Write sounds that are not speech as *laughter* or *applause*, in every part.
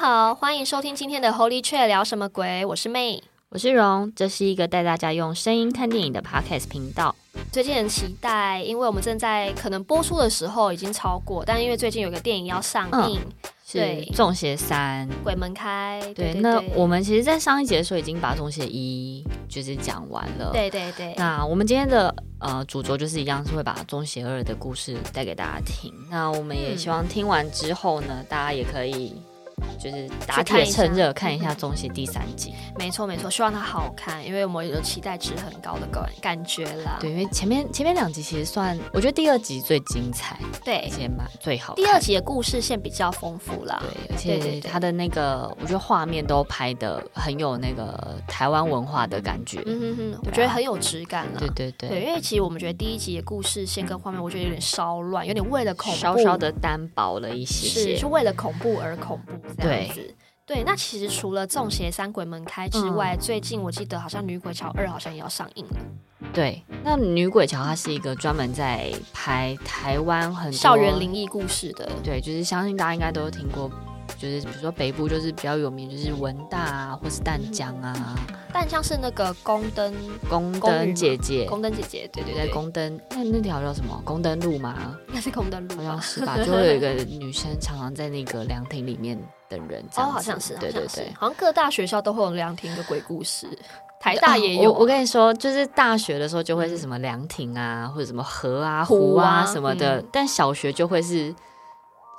好，欢迎收听今天的 Holy Chat 聊什么鬼？我是 May，我是荣，这是一个带大家用声音看电影的 Podcast 频道。最近很期待，因为我们正在可能播出的时候已经超过，但因为最近有个电影要上映，嗯、对，是《粽邪三鬼门开》对。对，那我们其实，在上一节的时候已经把《中邪一》就是讲完了。对对对。那我们今天的呃主轴就是一样，是会把《中邪二》的故事带给大家听。那我们也希望听完之后呢，嗯、大家也可以。就是打铁趁热看一下《中邪》第三集，没错没错，希望它好看，因为我们有期待值很高的感感觉啦。对，因为前面前面两集其实算，我觉得第二集最精彩，对，而且蛮最好。第二集的故事线比较丰富啦，对，而且它的那个，我觉得画面都拍的很有那个台湾文化的感觉，嗯哼哼，我觉得很有质感了。对对对，对，因为其实我们觉得第一集的故事线跟画面，我觉得有点稍乱，有点为了恐怖稍稍的单薄了一些，是，是为了恐怖而恐怖。对，对，那其实除了《众邪三鬼门开》之外，嗯，最近我记得好像《女鬼桥二》好像也要上映了。对，那《女鬼桥》它是一个专门在拍台湾很多校园灵异故事的。对，就是相信大家应该都听过，就是比如说北部就是比较有名，就是文大啊，或是淡江啊。淡江是那个宫灯，宫灯姐姐，宫灯姐姐，对对对，宫灯。那那条叫什么？宫灯路吗？应该是宫灯路，好像是吧？就会有一个女生常常在那个凉亭里面。等人哦，好像是，对对对，好像各大学校都会有凉亭的鬼故事，台大也有。我我跟你说，就是大学的时候就会是什么凉亭啊，或者什么河啊、湖啊什么的，但小学就会是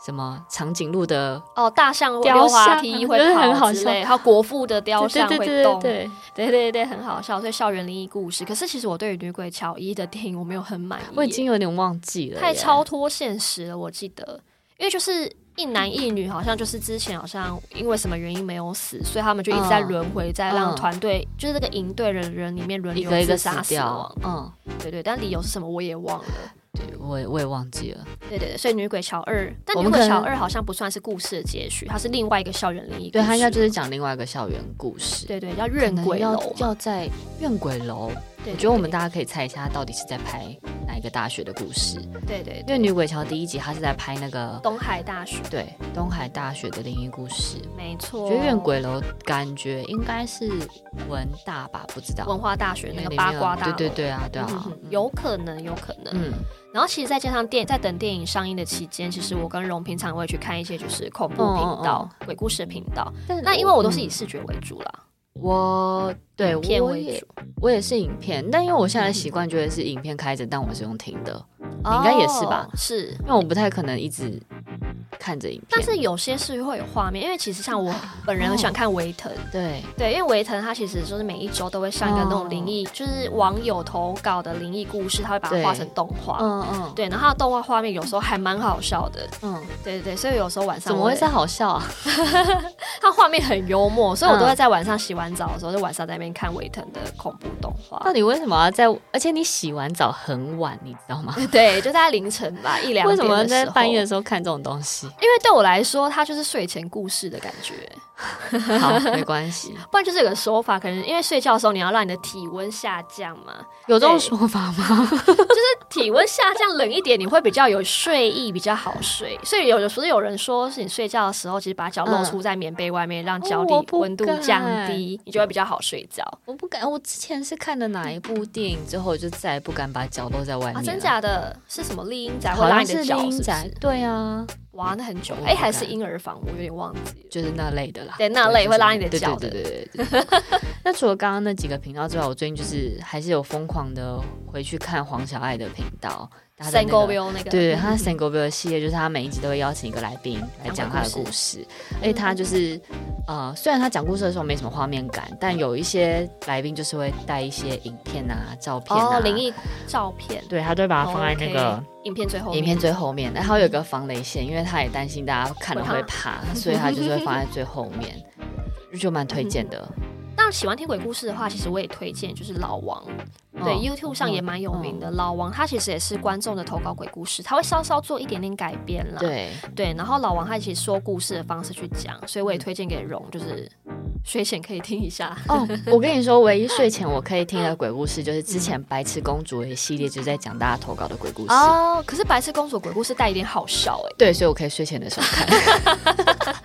什么长颈鹿的哦，大象溜滑梯会跑之类，还有国父的雕像会动，对对对对，很好笑。所以校园灵异故事，可是其实我对于女鬼乔伊的电影我没有很满意，我已经有点忘记了，太超脱现实了。我记得，因为就是。一男一女好像就是之前好像因为什么原因没有死，所以他们就一直在轮回，在让团队就是这个营队的人里面轮流自杀死亡。嗯，对对，但理由是什么我也忘了。对，我也我也忘记了。对对对，所以《女鬼乔二》，但《女鬼乔二》好像不算是故事的结局，它是另外一个校园灵异。对，它应该就是讲另外一个校园故事。对对，叫怨鬼楼，要在怨鬼楼。我觉得我们大家可以猜一下，到底是在拍哪一个大学的故事？对对，因为《女鬼桥》第一集他是在拍那个东海大学，对，东海大学的灵异故事。没错，我觉得怨鬼楼感觉应该是文大吧，不知道文化大学那个八卦大楼。对对对啊，对啊，有可能，有可能。嗯，然后其实再加上电在等电影上映的期间，其实我跟荣平常会去看一些就是恐怖频道、鬼故事的频道。那因为我都是以视觉为主啦。我对我也我也是影片，但因为我现在习惯觉得是影片开着，但我是用听的，你应该也是吧？是，因为我不太可能一直。看着影片，但是有些是会有画面，因为其实像我本人很喜欢看维腾，对对，因为维腾它其实就是每一周都会上一个那种灵异，就是网友投稿的灵异故事，他会把它画成动画，嗯嗯，对，然后动画画面有时候还蛮好笑的，嗯，对对对，所以有时候晚上怎么会是好笑啊？*laughs* 它画面很幽默，所以我都会在晚上洗完澡的时候，就晚上在那边看维腾的恐怖动画。到底为什么要在？而且你洗完澡很晚，你知道吗？*laughs* 对，就在凌晨吧，一两点。为什么在半夜的时候看这种东西？因为对我来说，它就是睡前故事的感觉。好，*laughs* 没关系。不然就是有个说法，可能因为睡觉的时候你要让你的体温下降嘛。有这种说法吗？*laughs* 就是体温下降冷一点，你会比较有睡意，比较好睡。所以有的时候有人说是你睡觉的时候，其实把脚露出在棉被外面，嗯、让脚底温度降低，你就会比较好睡觉。我不敢。我之前是看的哪一部电影之后，就再也不敢把脚露在外面。啊，真假的？是什么厉阴宅会拉你的脚？对啊。哇，那很久哎，还是婴儿房，我有点忘记了，就是那类的啦。对，那那类会拉你的脚的。对对对对，对，对。*laughs* 那除了刚刚那几个频道之外，我最近就是还是有疯狂的回去看黄小爱的频道。三个 Bill 那个，对，他三个 Bill 的系列就是他每一集都会邀请一个来宾来讲他的故事，而且他就是呃，虽然他讲故事的时候没什么画面感，但有一些来宾就是会带一些影片啊、照片啊、灵异照片，对，他都会把它放在那个影片最后，影片最后面，然后有一个防雷线，因为他也担心大家看了会怕，所以他就是会放在最后面，就蛮推荐的。那喜欢听鬼故事的话，其实我也推荐，就是老王，哦、对，YouTube 上也蛮有名的。哦、老王他其实也是观众的投稿鬼故事，他会稍稍做一点点改编啦。对对，然后老王他其实说故事的方式去讲，所以我也推荐给荣，就是睡前可以听一下。哦，我跟你说，唯一睡前我可以听的鬼故事，就是之前白痴公主一系列，就在讲大家投稿的鬼故事。哦，可是白痴公主鬼故事带一点好笑哎。对，所以我可以睡前的时候看。*laughs*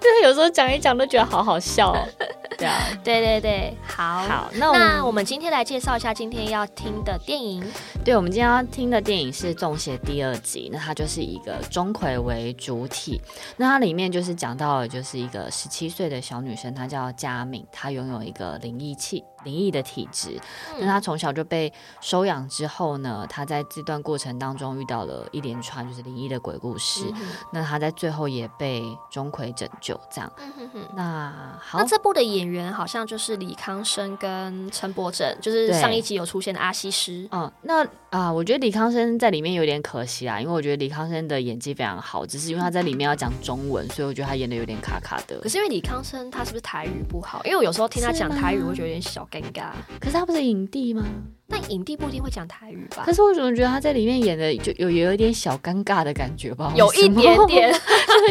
就是有时候讲一讲都觉得好好笑哦。*laughs* 对啊，对对对，好，好，那我，那我们今天来介绍一下今天要听的电影。对，我们今天要听的电影是《中邪》第二集，那它就是一个钟馗为主体，那它里面就是讲到了，就是一个十七岁的小女生，她叫佳敏，她拥有一个灵异器。灵异的体质，那他从小就被收养之后呢，他在这段过程当中遇到了一连串就是灵异的鬼故事。嗯、那他在最后也被钟馗拯救，这样。嗯、哼哼那好，那这部的演员好像就是李康生跟陈柏正，就是上一集有出现的阿西施。嗯，那啊、呃，我觉得李康生在里面有点可惜啊，因为我觉得李康生的演技非常好，只是因为他在里面要讲中文，所以我觉得他演的有点卡卡的。可是因为李康生他是不是台语不好？因为我有时候听他讲台语，我觉得有点小。尴尬，可是他不是影帝吗？但影帝不一定会讲台语吧？可是我怎么觉得他在里面演的就有有一点小尴尬的感觉吧？有一点点，*laughs*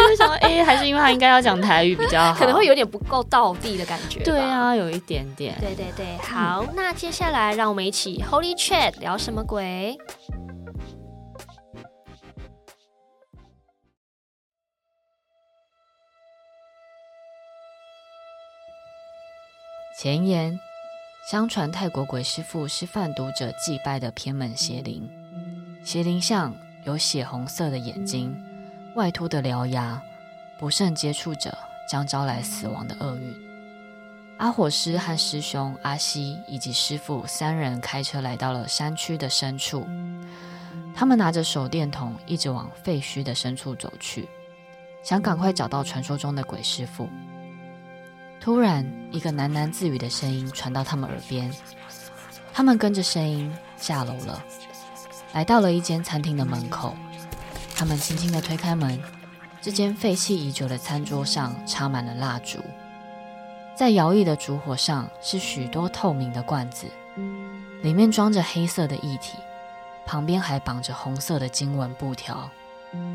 就想哎、欸，还是因为他应该要讲台语比较好，可能会有点不够道地的感觉。对啊，有一点点。对对对，好，嗯、那接下来让我们一起 Holy Chat 聊什么鬼？前言：相传泰国鬼师父是贩毒者祭拜的偏门邪灵，邪灵像有血红色的眼睛、外凸的獠牙，不慎接触者将招来死亡的厄运。阿火师和师兄阿西以及师父三人开车来到了山区的深处，他们拿着手电筒一直往废墟的深处走去，想赶快找到传说中的鬼师父。突然，一个喃喃自语的声音传到他们耳边。他们跟着声音下楼了，来到了一间餐厅的门口。他们轻轻地推开门，这间废弃已久的餐桌上插满了蜡烛，在摇曳的烛火上是许多透明的罐子，里面装着黑色的液体，旁边还绑着红色的经文布条，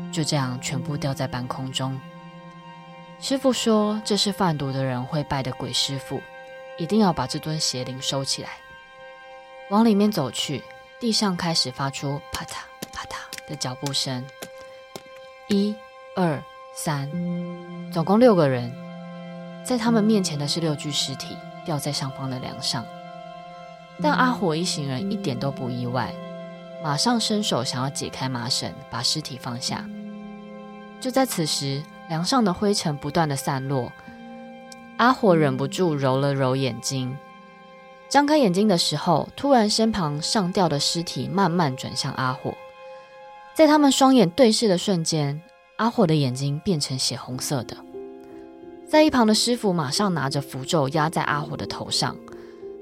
就这样全部吊在半空中。师傅说：“这是贩毒的人会拜的鬼师傅，一定要把这尊邪灵收起来。”往里面走去，地上开始发出啪嗒啪嗒的脚步声。一、二、三，总共六个人，在他们面前的是六具尸体，吊在上方的梁上。但阿火一行人一点都不意外，马上伸手想要解开麻绳，把尸体放下。就在此时，梁上的灰尘不断的散落，阿火忍不住揉了揉眼睛，张开眼睛的时候，突然身旁上吊的尸体慢慢转向阿火，在他们双眼对视的瞬间，阿火的眼睛变成血红色的，在一旁的师傅马上拿着符咒压在阿火的头上，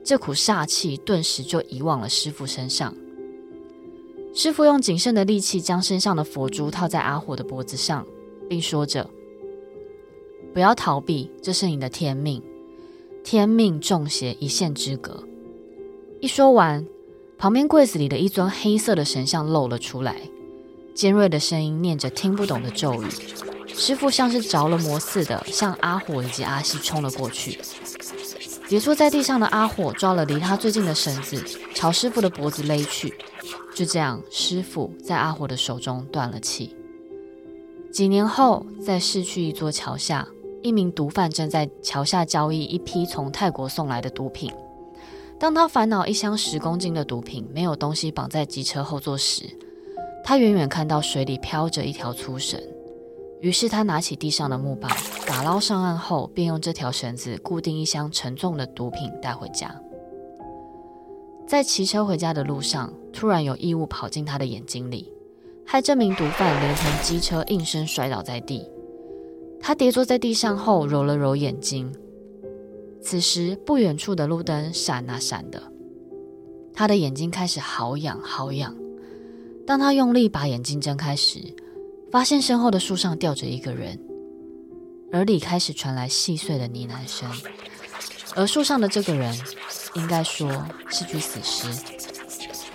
这股煞气顿时就移往了师傅身上，师傅用仅剩的力气将身上的佛珠套在阿火的脖子上。并说着：“不要逃避，这是你的天命。天命中邪一线之隔。”一说完，旁边柜子里的一尊黑色的神像露了出来，尖锐的声音念着听不懂的咒语。师父像是着了魔似的，向阿火以及阿西冲了过去。跌坐在地上的阿火抓了离他最近的绳子，朝师父的脖子勒去。就这样，师父在阿火的手中断了气。几年后，在市区一座桥下，一名毒贩正在桥下交易一批从泰国送来的毒品。当他烦恼一箱十公斤的毒品没有东西绑在机车后座时，他远远看到水里飘着一条粗绳，于是他拿起地上的木棒，打捞上岸后，便用这条绳子固定一箱沉重的毒品带回家。在骑车回家的路上，突然有异物跑进他的眼睛里，害这名毒贩连同机车应声摔倒在地。他跌坐在地上后，揉了揉眼睛。此时，不远处的路灯闪啊闪的，他的眼睛开始好痒好痒。当他用力把眼睛睁开时，发现身后的树上吊着一个人，耳里开始传来细碎的呢喃声，而树上的这个人，应该说是具死尸。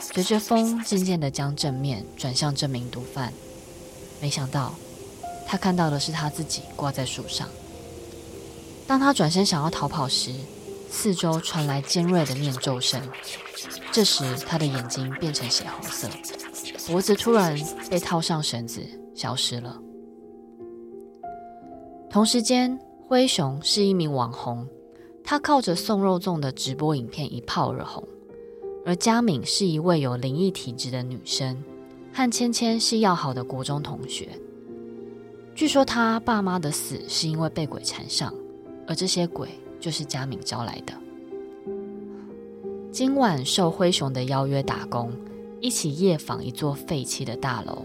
随着风渐渐地将正面转向这名毒贩，没想到他看到的是他自己挂在树上。当他转身想要逃跑时，四周传来尖锐的念咒声。这时，他的眼睛变成血红色，脖子突然被套上绳子，消失了。同时间，灰熊是一名网红，他靠着送肉粽的直播影片一炮而红；而佳敏是一位有灵异体质的女生，和芊芊是要好的国中同学。据说她爸妈的死是因为被鬼缠上。而这些鬼就是佳敏招来的。今晚受灰熊的邀约打工，一起夜访一座废弃的大楼，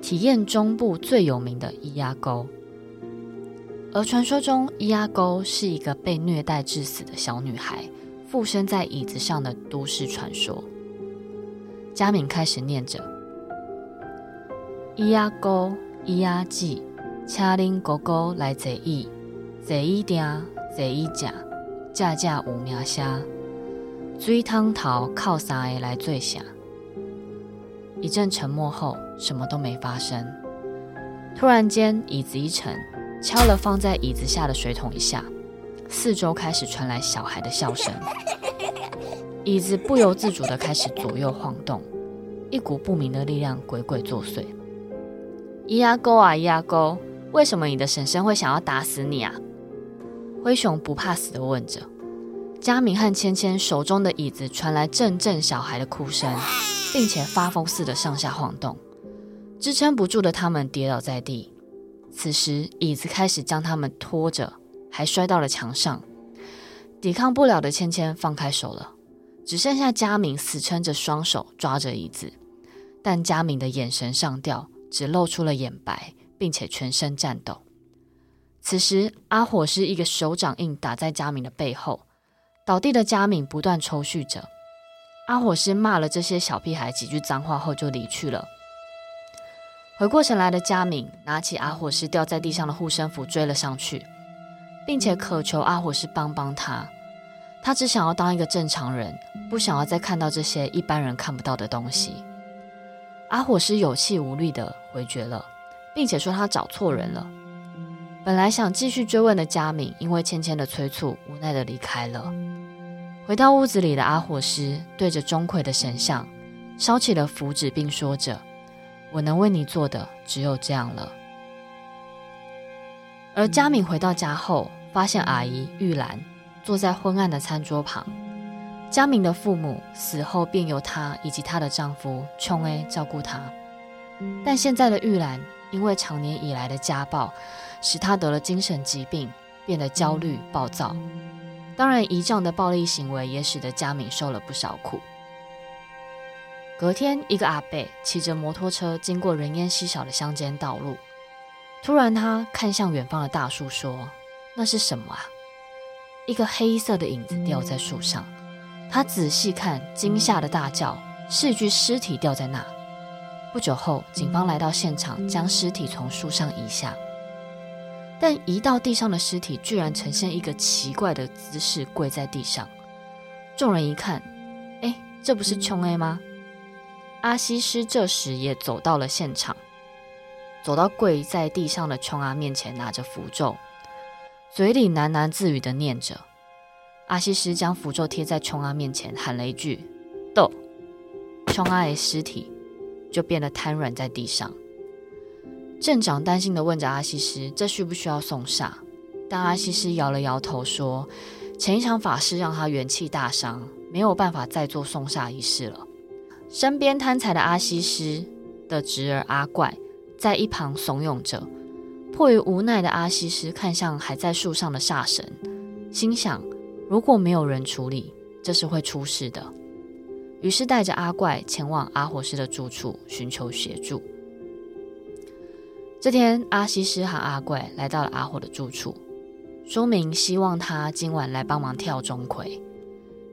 体验中部最有名的伊阿沟。而传说中伊阿沟是一个被虐待致死的小女孩附身在椅子上的都市传说。佳敏开始念着：伊阿沟，伊阿记，恰令哥哥来这意。这一点，这一甲，家家有名声。水汤头靠三个来做声。一阵沉默后，什么都没发生。突然间，椅子一沉，敲了放在椅子下的水桶一下，四周开始传来小孩的笑声。椅子不由自主地开始左右晃动，一股不明的力量鬼鬼作祟。咿呀沟啊咿呀沟，为什么你的婶婶会想要打死你啊？灰熊不怕死地问着，佳敏和芊芊手中的椅子传来阵阵小孩的哭声，并且发疯似的上下晃动，支撑不住的他们跌倒在地。此时，椅子开始将他们拖着，还摔到了墙上。抵抗不了的芊芊放开手了，只剩下佳敏死撑着双手抓着椅子，但佳敏的眼神上吊，只露出了眼白，并且全身颤抖。此时，阿火是一个手掌印打在佳敏的背后，倒地的佳敏不断抽搐着。阿火师骂了这些小屁孩几句脏话后就离去了。回过神来的佳敏拿起阿火师掉在地上的护身符追了上去，并且渴求阿火师帮帮他。他只想要当一个正常人，不想要再看到这些一般人看不到的东西。阿火师有气无力地回绝了，并且说他找错人了。本来想继续追问的佳敏，因为芊芊的催促，无奈的离开了。回到屋子里的阿火师对着钟馗的神像烧起了符纸，并说着：“我能为你做的只有这样了。”而佳敏回到家后，发现阿姨玉兰坐在昏暗的餐桌旁。佳敏的父母死后，便由她以及她的丈夫琼 A 照顾她。但现在的玉兰因为长年以来的家暴，使她得了精神疾病，变得焦虑暴躁。当然，姨丈的暴力行为也使得佳敏受了不少苦。隔天，一个阿伯骑着摩托车经过人烟稀少的乡间道路，突然他看向远方的大树，说：“那是什么啊？”一个黑色的影子掉在树上。他仔细看，惊吓的大叫：“是一具尸体掉在那！”不久后，警方来到现场，将尸体从树上移下。但移到地上的尸体居然呈现一个奇怪的姿势，跪在地上。众人一看，哎，这不是琼 A 吗？阿西师这时也走到了现场，走到跪在地上的琼 A 面前，拿着符咒，嘴里喃喃自语的念着。阿西斯将符咒贴在琼阿面前，喊了一句“斗”，琼阿的尸体就变得瘫软在地上。镇长担心地问着阿西斯：“这需不需要送煞？”但阿西斯摇了摇头说：“前一场法事让他元气大伤，没有办法再做送煞仪式了。”身边贪财的阿西斯的侄儿阿怪在一旁怂恿着：“迫于无奈的阿西斯看向还在树上的煞神，心想：如果没有人处理，这是会出事的。于是带着阿怪前往阿火师的住处寻求协助。这天，阿西斯和阿怪来到了阿火的住处，说明希望他今晚来帮忙跳钟馗，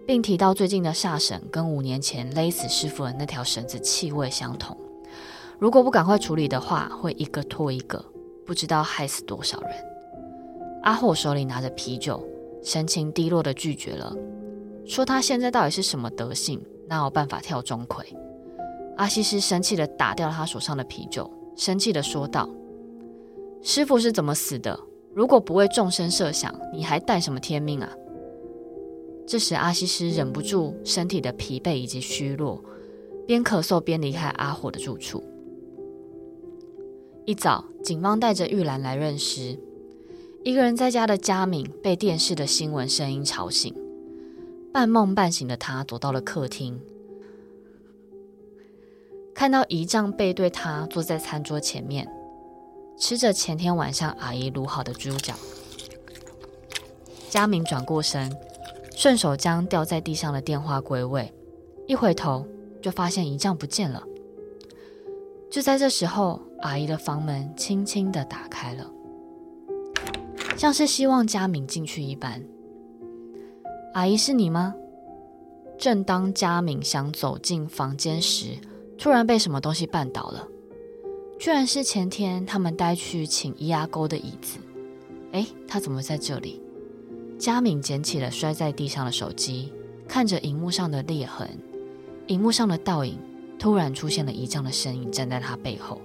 并提到最近的煞神跟五年前勒死师傅的那条绳子气味相同，如果不赶快处理的话，会一个拖一个，不知道害死多少人。阿火手里拿着啤酒，神情低落地拒绝了，说他现在到底是什么德性？哪有办法跳钟馗？阿西斯生气地打掉了他手上的啤酒，生气地说道：“师傅是怎么死的？如果不为众生设想，你还带什么天命啊？”这时，阿西斯忍不住身体的疲惫以及虚弱，边咳嗽边离开阿火的住处。一早，警方带着玉兰来认尸，一个人在家的佳敏被电视的新闻声音吵醒。半梦半醒的他走到了客厅，看到姨丈背对他坐在餐桌前面，吃着前天晚上阿姨卤好的猪脚。佳敏转过身，顺手将掉在地上的电话归位，一回头就发现姨丈不见了。就在这时候，阿姨的房门轻轻的打开了，像是希望佳敏进去一般。阿姨是你吗？正当佳敏想走进房间时，突然被什么东西绊倒了，居然是前天他们带去请伊阿沟的椅子。哎，他怎么在这里？佳敏捡起了摔在地上的手机，看着荧幕上的裂痕，荧幕上的倒影，突然出现了姨丈的身影站在他背后。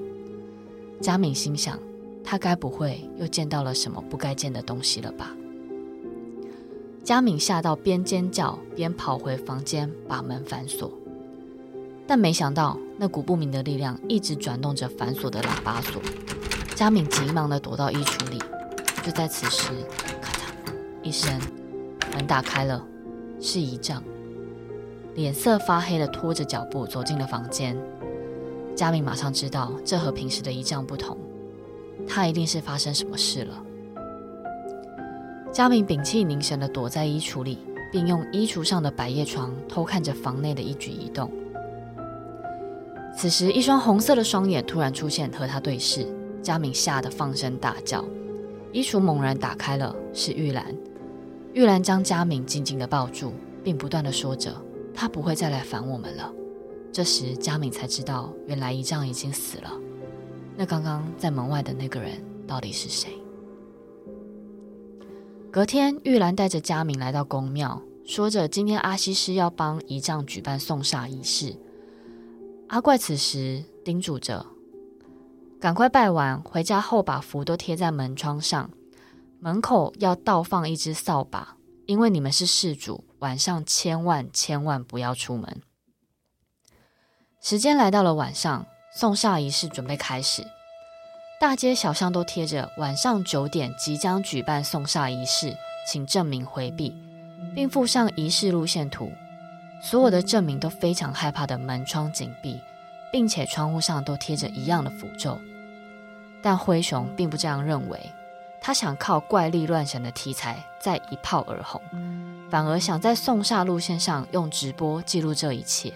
佳敏心想，他该不会又见到了什么不该见的东西了吧？佳敏吓到，边尖叫边跑回房间，把门反锁。但没想到，那股不明的力量一直转动着反锁的喇叭锁。佳敏急忙地躲到衣橱里。就在此时，咔嚓一声，门打开了，是姨丈，脸色发黑的拖着脚步走进了房间。佳敏马上知道，这和平时的姨丈不同，他一定是发生什么事了。佳敏屏气凝神地躲在衣橱里，并用衣橱上的百叶窗偷看着房内的一举一动。此时，一双红色的双眼突然出现，和他对视。佳敏吓得放声大叫，衣橱猛然打开了，是玉兰。玉兰将佳敏紧紧地抱住，并不断地说着：“他不会再来烦我们了。”这时，佳敏才知道，原来姨丈已经死了。那刚刚在门外的那个人到底是谁？隔天，玉兰带着佳敏来到宫庙，说着今天阿西师要帮姨丈举办送煞仪式。阿怪此时叮嘱着：“赶快拜完，回家后把符都贴在门窗上，门口要倒放一只扫把，因为你们是事主，晚上千万千万不要出门。”时间来到了晚上，送煞仪式准备开始。大街小巷都贴着晚上九点即将举办送煞仪式，请证明回避，并附上仪式路线图。所有的证明都非常害怕的门窗紧闭，并且窗户上都贴着一样的符咒。但灰熊并不这样认为，他想靠怪力乱神的题材再一炮而红，反而想在送煞路线上用直播记录这一切。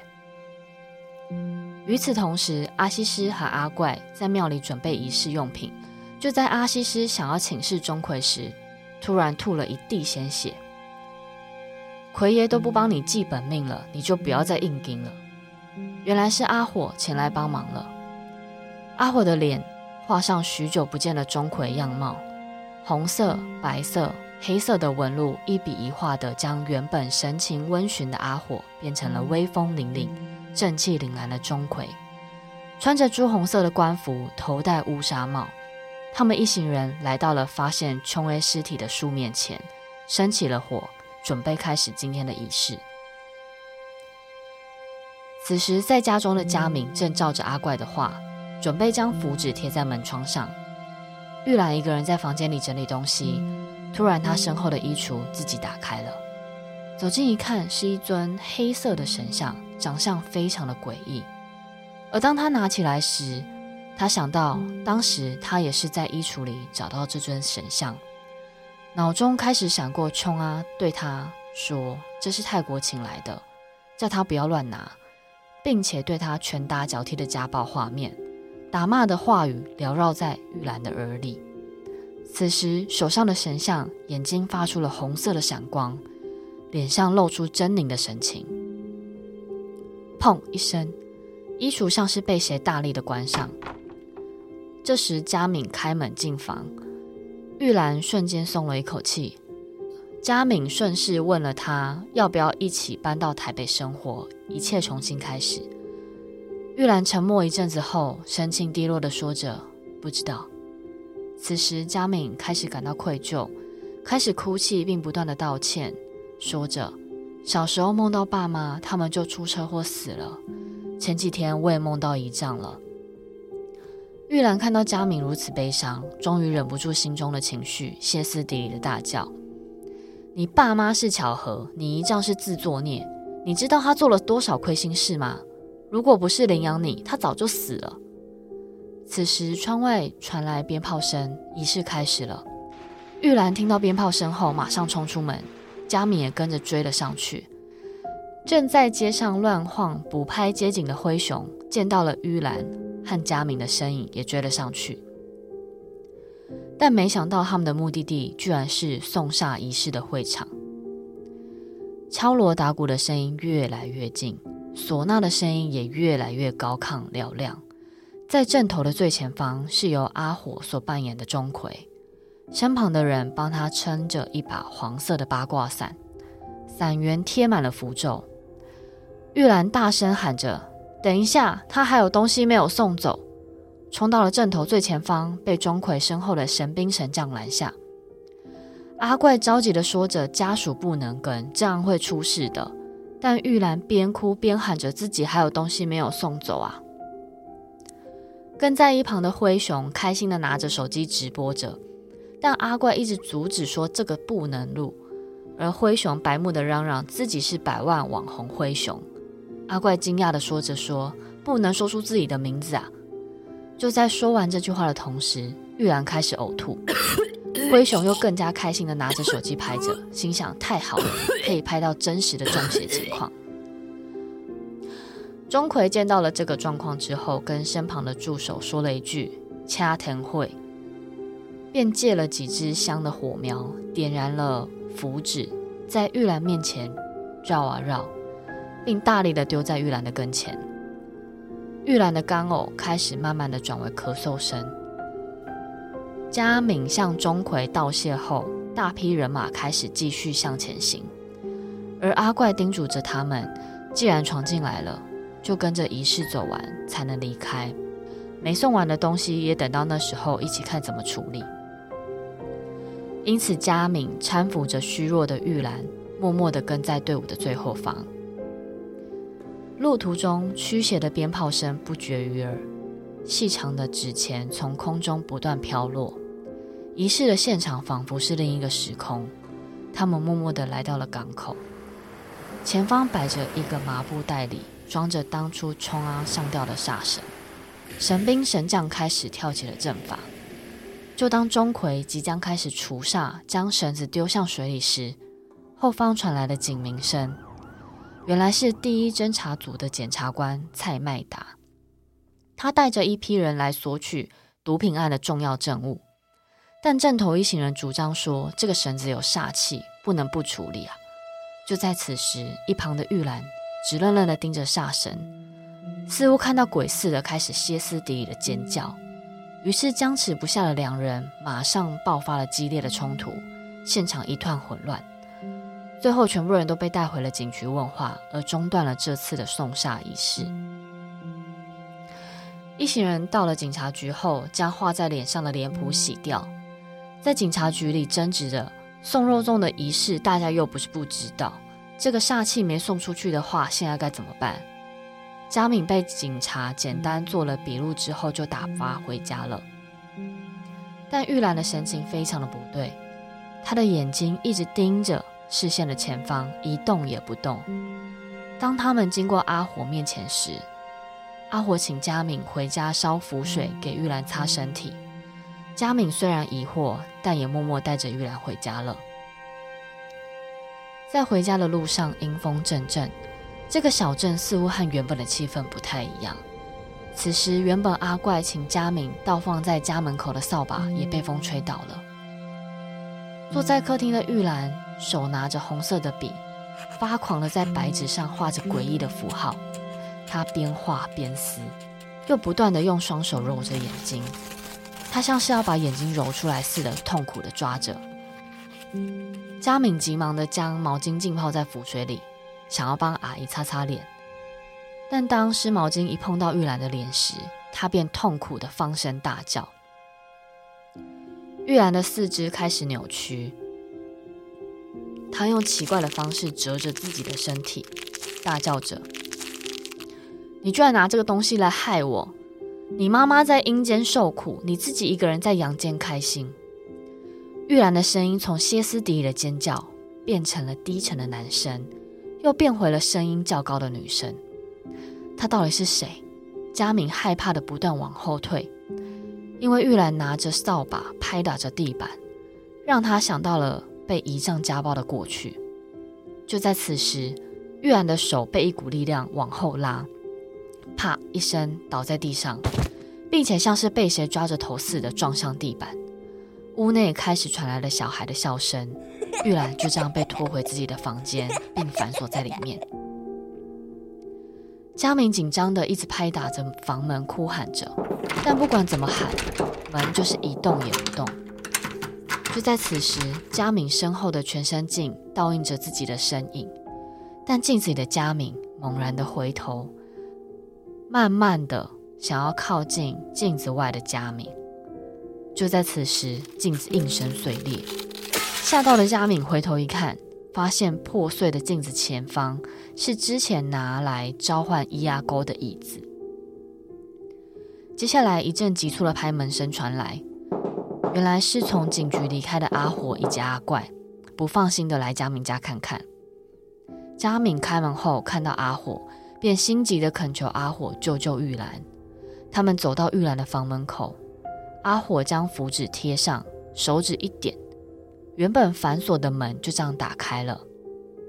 与此同时，阿西斯和阿怪在庙里准备仪式用品。就在阿西斯想要请示钟馗时，突然吐了一地鲜血。奎爷都不帮你记本命了，你就不要再硬撑了。原来是阿火前来帮忙了。阿火的脸画上许久不见的钟馗样貌，红色、白色、黑色的纹路一笔一画的将原本神情温驯的阿火变成了威风凛凛。正气凛然的钟馗，穿着朱红色的官服，头戴乌纱帽。他们一行人来到了发现琼 A 尸体的树面前，生起了火，准备开始今天的仪式。此时，在家中的佳敏正照着阿怪的话，准备将符纸贴在门窗上。玉兰一个人在房间里整理东西，突然，她身后的衣橱自己打开了。走近一看，是一尊黑色的神像，长相非常的诡异。而当他拿起来时，他想到当时他也是在衣橱里找到这尊神像，脑中开始闪过琼阿对他说：“这是泰国请来的，叫他不要乱拿，并且对他拳打脚踢的家暴画面，打骂的话语缭绕在玉兰的耳里。此时手上的神像眼睛发出了红色的闪光，脸上露出狰狞的神情。砰一声，衣橱像是被谁大力的关上。”这时，佳敏开门进房，玉兰瞬间松了一口气。佳敏顺势问了她要不要一起搬到台北生活，一切重新开始。玉兰沉默一阵子后，神情低落的说着：“不知道。”此时，佳敏开始感到愧疚，开始哭泣，并不断的道歉，说着：“小时候梦到爸妈，他们就出车祸死了。前几天我也梦到姨丈了。”玉兰看到佳敏如此悲伤，终于忍不住心中的情绪，歇斯底里的大叫：“你爸妈是巧合，你姨丈是自作孽！你知道他做了多少亏心事吗？如果不是领养你，他早就死了。”此时，窗外传来鞭炮声，仪式开始了。玉兰听到鞭炮声后，马上冲出门，佳敏也跟着追了上去。正在街上乱晃补拍街景的灰熊见到了玉兰。和佳敏的身影也追了上去，但没想到他们的目的地居然是送煞仪式的会场。敲锣打鼓的声音越来越近，唢呐的声音也越来越高亢嘹亮。在阵头的最前方是由阿火所扮演的钟馗，身旁的人帮他撑着一把黄色的八卦伞，伞缘贴满了符咒。玉兰大声喊着。等一下，他还有东西没有送走，冲到了阵头最前方，被钟馗身后的神兵神将拦下。阿怪着急地说着：“家属不能跟，这样会出事的。”但玉兰边哭边喊着自己还有东西没有送走啊！跟在一旁的灰熊开心地拿着手机直播着，但阿怪一直阻止说这个不能录，而灰熊白目的嚷嚷自己是百万网红灰熊。阿怪惊讶地说着说：“不能说出自己的名字啊！”就在说完这句话的同时，玉兰开始呕吐。灰熊又更加开心地拿着手机拍着，心想：“太好了，可以拍到真实的中邪情况。”钟馗见到了这个状况之后，跟身旁的助手说了一句“掐藤会”，便借了几支香的火苗，点燃了符纸，在玉兰面前绕啊绕。并大力的丢在玉兰的跟前，玉兰的干呕开始慢慢的转为咳嗽声。佳敏向钟馗道谢后，大批人马开始继续向前行，而阿怪叮嘱着他们，既然闯进来了，就跟着仪式走完才能离开，没送完的东西也等到那时候一起看怎么处理。因此，佳敏搀扶着虚弱的玉兰，默默的跟在队伍的最后方。路途中，驱邪的鞭炮声不绝于耳，细长的纸钱从空中不断飘落。仪式的现场仿佛是另一个时空。他们默默地来到了港口，前方摆着一个麻布袋里，装着当初冲阿上吊的煞神。神兵神将开始跳起了阵法。就当钟馗即将开始除煞，将绳子丢向水里时，后方传来了警鸣声。原来是第一侦查组的检察官蔡麦达，他带着一批人来索取毒品案的重要证物，但阵头一行人主张说这个绳子有煞气，不能不处理啊！就在此时，一旁的玉兰直愣愣的盯着煞神，似乎看到鬼似的，开始歇斯底里的尖叫。于是僵持不下的两人马上爆发了激烈的冲突，现场一团混乱。最后，全部人都被带回了警局问话，而中断了这次的送煞仪式。一行人到了警察局后，将画在脸上的脸谱洗掉。在警察局里争执着送肉粽的仪式，大家又不是不知道。这个煞气没送出去的话，现在该怎么办？佳敏被警察简单做了笔录之后，就打发回家了。但玉兰的神情非常的不对，她的眼睛一直盯着。视线的前方一动也不动。当他们经过阿火面前时，阿火请佳敏回家烧符水给玉兰擦身体。佳敏虽然疑惑，但也默默带着玉兰回家了。在回家的路上，阴风阵阵，这个小镇似乎和原本的气氛不太一样。此时，原本阿怪请佳敏倒放在家门口的扫把也被风吹倒了。坐在客厅的玉兰手拿着红色的笔，发狂的在白纸上画着诡异的符号。她边画边撕，又不断的用双手揉着眼睛。她像是要把眼睛揉出来似的，痛苦的抓着。佳敏急忙的将毛巾浸泡在符水里，想要帮阿姨擦擦脸。但当湿毛巾一碰到玉兰的脸时，她便痛苦地放声大叫。玉兰的四肢开始扭曲，她用奇怪的方式折着自己的身体，大叫着：“你居然拿这个东西来害我！你妈妈在阴间受苦，你自己一个人在阳间开心。”玉兰的声音从歇斯底里的尖叫变成了低沉的男声，又变回了声音较高的女生。她到底是谁？佳敏害怕的不断往后退，因为玉兰拿着扫把拍打着地板，让他想到了被姨丈家暴的过去。就在此时，玉兰的手被一股力量往后拉，啪一声倒在地上，并且像是被谁抓着头似的撞向地板。屋内开始传来了小孩的笑声，玉兰就这样被拖回自己的房间，并反锁在里面。佳敏紧张地一直拍打着房门，哭喊着，但不管怎么喊，门就是一动也不动。就在此时，佳敏身后的全身镜倒映着自己的身影，但镜子里的佳敏猛然地回头，慢慢地想要靠近镜子外的佳敏。就在此时，镜子应声碎裂，吓到的佳敏回头一看。发现破碎的镜子前方是之前拿来召唤伊阿沟的椅子。接下来一阵急促的拍门声传来，原来是从警局离开的阿火以及阿怪，不放心的来佳敏家看看。佳敏开门后看到阿火，便心急的恳求阿火救救玉兰。他们走到玉兰的房门口，阿火将符纸贴上，手指一点。原本反锁的门就这样打开了。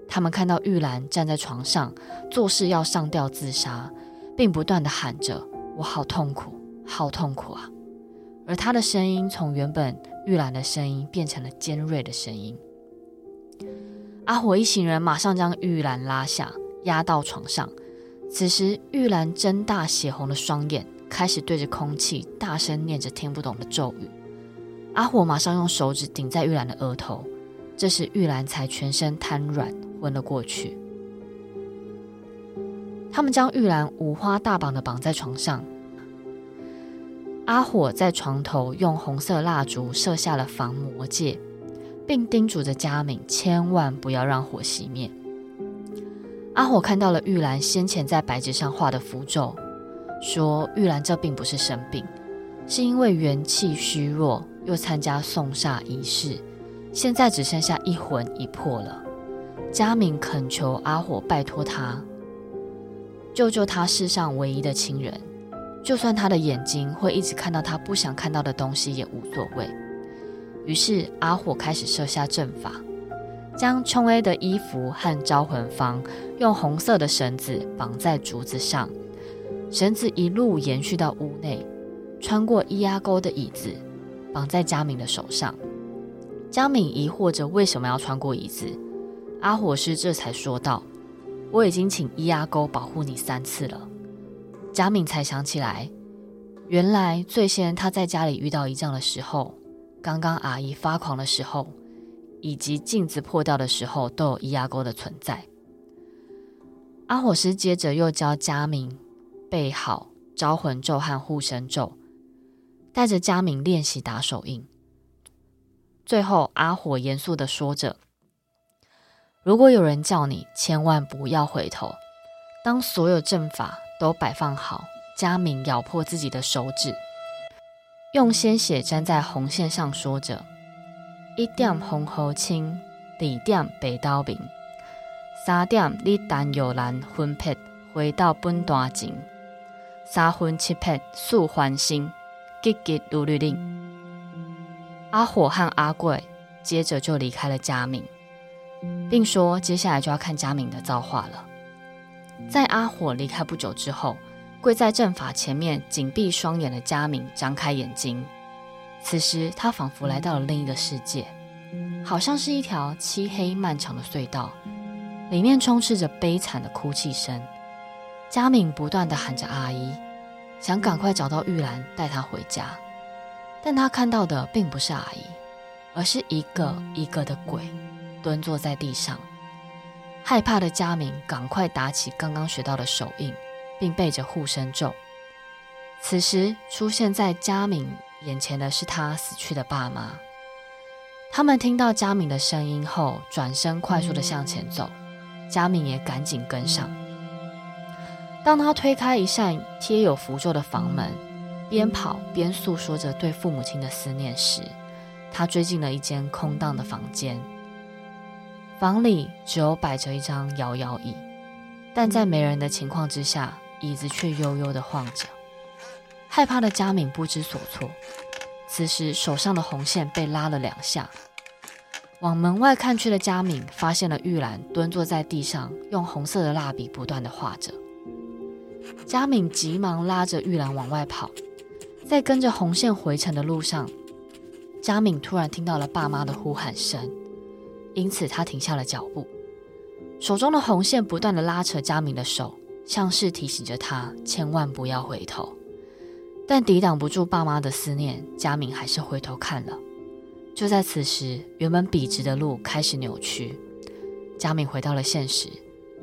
他们看到玉兰站在床上，做事要上吊自杀，并不断地喊着：“我好痛苦，好痛苦啊！”而他的声音从原本玉兰的声音变成了尖锐的声音。阿火一行人马上将玉兰拉下，压到床上。此时，玉兰睁大血红的双眼，开始对着空气大声念着听不懂的咒语。阿火马上用手指顶在玉兰的额头，这时玉兰才全身瘫软，昏了过去。他们将玉兰五花大绑的绑在床上。阿火在床头用红色蜡烛设下了防魔戒，并叮嘱着佳敏千万不要让火熄灭。阿火看到了玉兰先前在白纸上画的符咒，说玉兰这并不是生病，是因为元气虚弱。又参加送煞仪式，现在只剩下一魂一魄了。佳敏恳求阿火拜托他救救他世上唯一的亲人，就算他的眼睛会一直看到他不想看到的东西也无所谓。于是阿火开始设下阵法，将冲 A 的衣服和招魂方用红色的绳子绑在竹子上，绳子一路延续到屋内，穿过伊阿沟的椅子。绑在佳敏的手上，佳敏疑惑着为什么要穿过椅子。阿火师这才说道：“我已经请伊阿沟保护你三次了。”佳敏才想起来，原来最先他在家里遇到姨丈的时候，刚刚阿姨发狂的时候，以及镜子破掉的时候，都有伊阿沟的存在。阿火师接着又教佳敏背好招魂咒和护身咒。带着佳敏练习打手印，最后阿火严肃地说着：“如果有人叫你，千万不要回头。当所有阵法都摆放好，佳敏咬破自己的手指，用鲜血沾在红线上，说着：‘一点红河清，二点白刀明，三点你但有兰分配回到本大井。’三分七魄速还心，急急如律令。阿火和阿贵接着就离开了佳敏，并说接下来就要看佳敏的造化了。在阿火离开不久之后，跪在阵法前面紧闭双眼的佳敏张开眼睛，此时她仿佛来到了另一个世界，好像是一条漆黑漫长的隧道。里面充斥着悲惨的哭泣声，佳敏不断地喊着阿姨，想赶快找到玉兰带她回家，但她看到的并不是阿姨，而是一个一个的鬼蹲坐在地上。害怕的佳敏赶快打起刚刚学到的手印，并背着护身咒。此时出现在佳敏眼前的是她死去的爸妈，他们听到佳敏的声音后，转身快速的向前走。佳敏也赶紧跟上。当他推开一扇贴有符咒的房门，边跑边诉说着对父母亲的思念时，他追进了一间空荡的房间。房里只有摆着一张摇摇椅，但在没人的情况之下，椅子却悠悠地晃着。害怕的佳敏不知所措，此时手上的红线被拉了两下。往门外看去的佳敏发现了玉兰蹲坐在地上，用红色的蜡笔不断地画着。佳敏急忙拉着玉兰往外跑，在跟着红线回城的路上，佳敏突然听到了爸妈的呼喊声，因此她停下了脚步，手中的红线不断地拉扯佳敏的手，像是提醒着她千万不要回头。但抵挡不住爸妈的思念，佳敏还是回头看了。就在此时，原本笔直的路开始扭曲，佳敏回到了现实，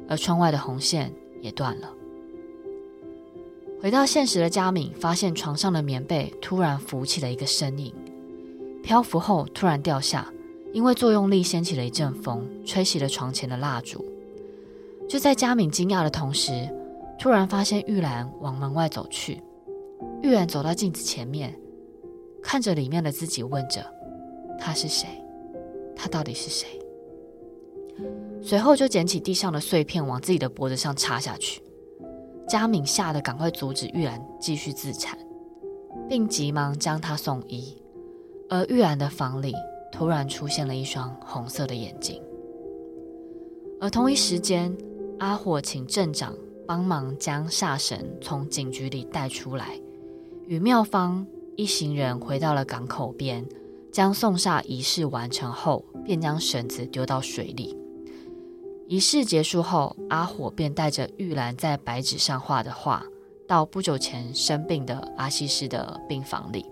而窗外的红线也断了。回到现实的佳敏发现床上的棉被突然浮起了一个身影，漂浮后突然掉下，因为作用力掀起了一阵风，吹熄了床前的蜡烛。就在佳敏惊讶的同时，突然发现玉兰往门外走去。玉兰走到镜子前面，看着里面的自己，问着。他是谁？他到底是谁？随后就捡起地上的碎片，往自己的脖子上插下去。佳敏吓得赶快阻止玉兰继续自残，并急忙将她送医。而玉兰的房里突然出现了一双红色的眼睛。而同一时间，阿火请镇长帮忙将煞神从警局里带出来，与妙方一行人回到了港口边。将送煞仪式完成后，便将绳子丢到水里。仪式结束后，阿火便带着玉兰在白纸上画的画，到不久前生病的阿西斯的病房里。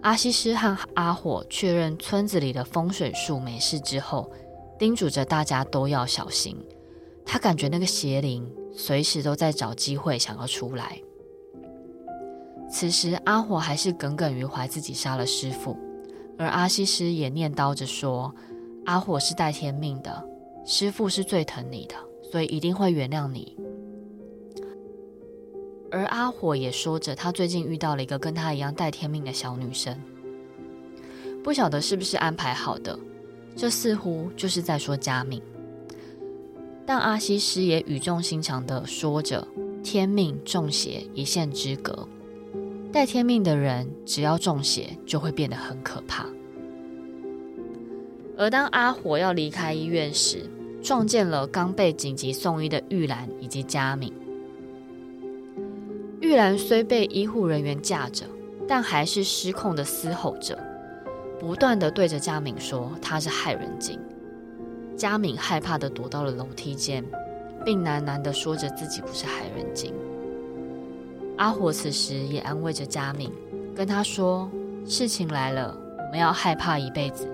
阿西斯和阿火确认村子里的风水树没事之后，叮嘱着大家都要小心。他感觉那个邪灵随时都在找机会想要出来。此时，阿火还是耿耿于怀自己杀了师父，而阿西斯也念叨着说：“阿火是带天命的，师父是最疼你的，所以一定会原谅你。”而阿火也说着，他最近遇到了一个跟他一样带天命的小女生，不晓得是不是安排好的，这似乎就是在说佳敏。但阿西斯也语重心长的说着：“天命中邪，一线之隔。”带天命的人，只要中邪，就会变得很可怕。而当阿火要离开医院时，撞见了刚被紧急送医的玉兰以及佳敏。玉兰虽被医护人员架着，但还是失控的嘶吼着，不断的对着佳敏说她是害人精。佳敏害怕的躲到了楼梯间，并喃喃的说着自己不是害人精。阿火此时也安慰着佳敏，跟她说：“事情来了，我们要害怕一辈子，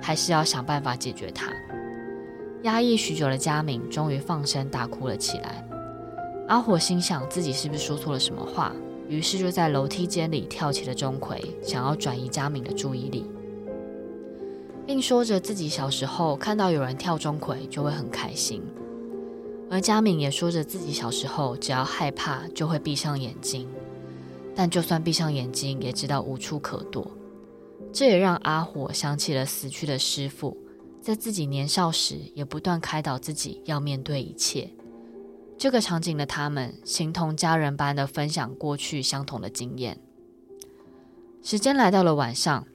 还是要想办法解决它。”压抑许久的佳敏终于放声大哭了起来。阿火心想自己是不是说错了什么话，于是就在楼梯间里跳起了钟馗，想要转移佳敏的注意力，并说着自己小时候看到有人跳钟馗就会很开心。而佳敏也说着自己小时候只要害怕就会闭上眼睛，但就算闭上眼睛也知道无处可躲。这也让阿火想起了死去的师父，在自己年少时也不断开导自己要面对一切，这个场景的他们，形同家人般的分享过去相同的经验。时间来到了晚上，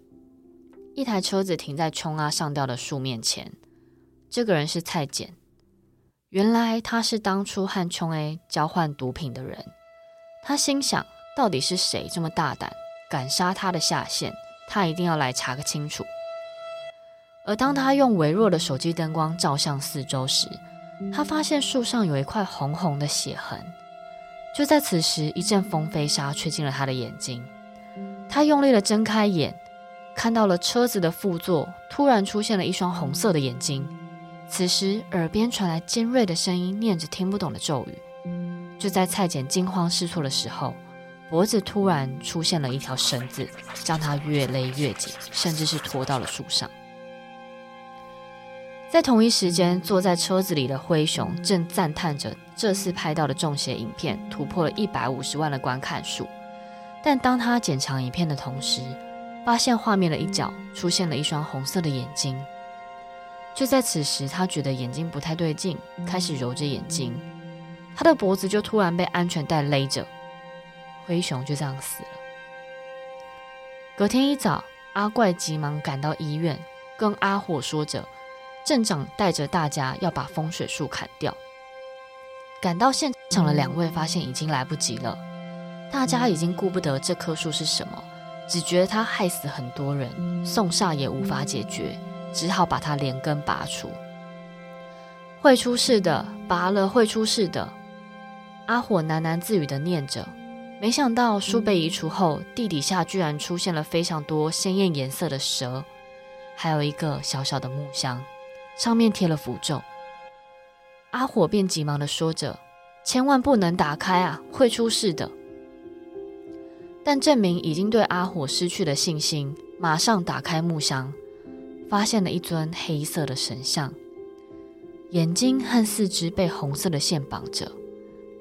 一台车子停在冲阿上吊的树面前。这个人是蔡简，原来他是当初和冲 A 交换毒品的人。他心想，到底是谁这么大胆，敢杀他的下线？他一定要来查个清楚。而当他用微弱的手机灯光照向四周时，他发现树上有一块红红的血痕。就在此时，一阵风飞沙吹进了他的眼睛。他用力地睁开眼，看到了车子的副座突然出现了一双红色的眼睛。此时，耳边传来尖锐的声音，念着听不懂的咒语。就在蔡简惊慌失措的时候，脖子突然出现了一条绳子，将他越勒越紧，甚至是拖到了树上。在同一时间，坐在车子里的灰熊正赞叹着这次拍到的中邪影片突破了一百五十万的观看数。但当他剪长影片的同时，发现画面的一角出现了一双红色的眼睛。就在此时，他觉得眼睛不太对劲，开始揉着眼睛，他的脖子就突然被安全带勒着，灰熊就这样死了。隔天一早，阿怪急忙赶到医院，跟阿火说着，镇长带着大家要把风水树砍掉。赶到现场的两位发现已经来不及了，大家已经顾不得这棵树是什么，只觉得它害死很多人，送煞也无法解决。只好把它连根拔除。会出事的，拔了会出事的。阿火喃喃自语地念着。没想到树被移除后，地底下居然出现了非常多鲜艳颜色的蛇，还有一个小小的木箱，上面贴了符咒。阿火便急忙的说着：“千万不能打开啊，会出事的。”但郑明已经对阿火失去了信心，马上打开木箱。发现了一尊黑色的神像，眼睛和四肢被红色的线绑着，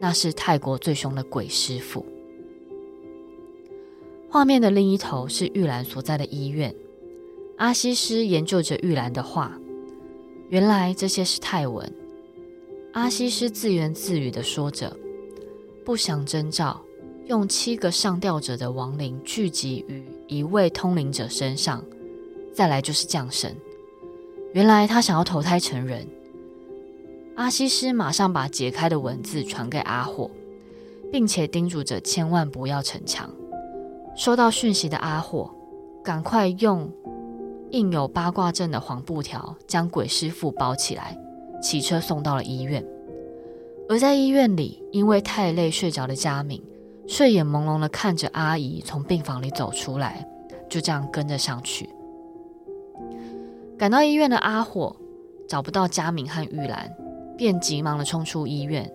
那是泰国最凶的鬼师傅。画面的另一头是玉兰所在的医院，阿西师研究着玉兰的画，原来这些是泰文。阿西斯自言自语地说着：“不祥征兆，用七个上吊者的亡灵聚集于一位通灵者身上。”再来就是降神，原来他想要投胎成人。阿西斯马上把解开的文字传给阿火，并且叮嘱着千万不要逞强。收到讯息的阿火，赶快用印有八卦阵的黄布条将鬼师傅包起来，骑车送到了医院。而在医院里，因为太累睡着的佳敏，睡眼朦胧的看着阿姨从病房里走出来，就这样跟着上去。赶到医院的阿火找不到佳敏和玉兰，便急忙的冲出医院。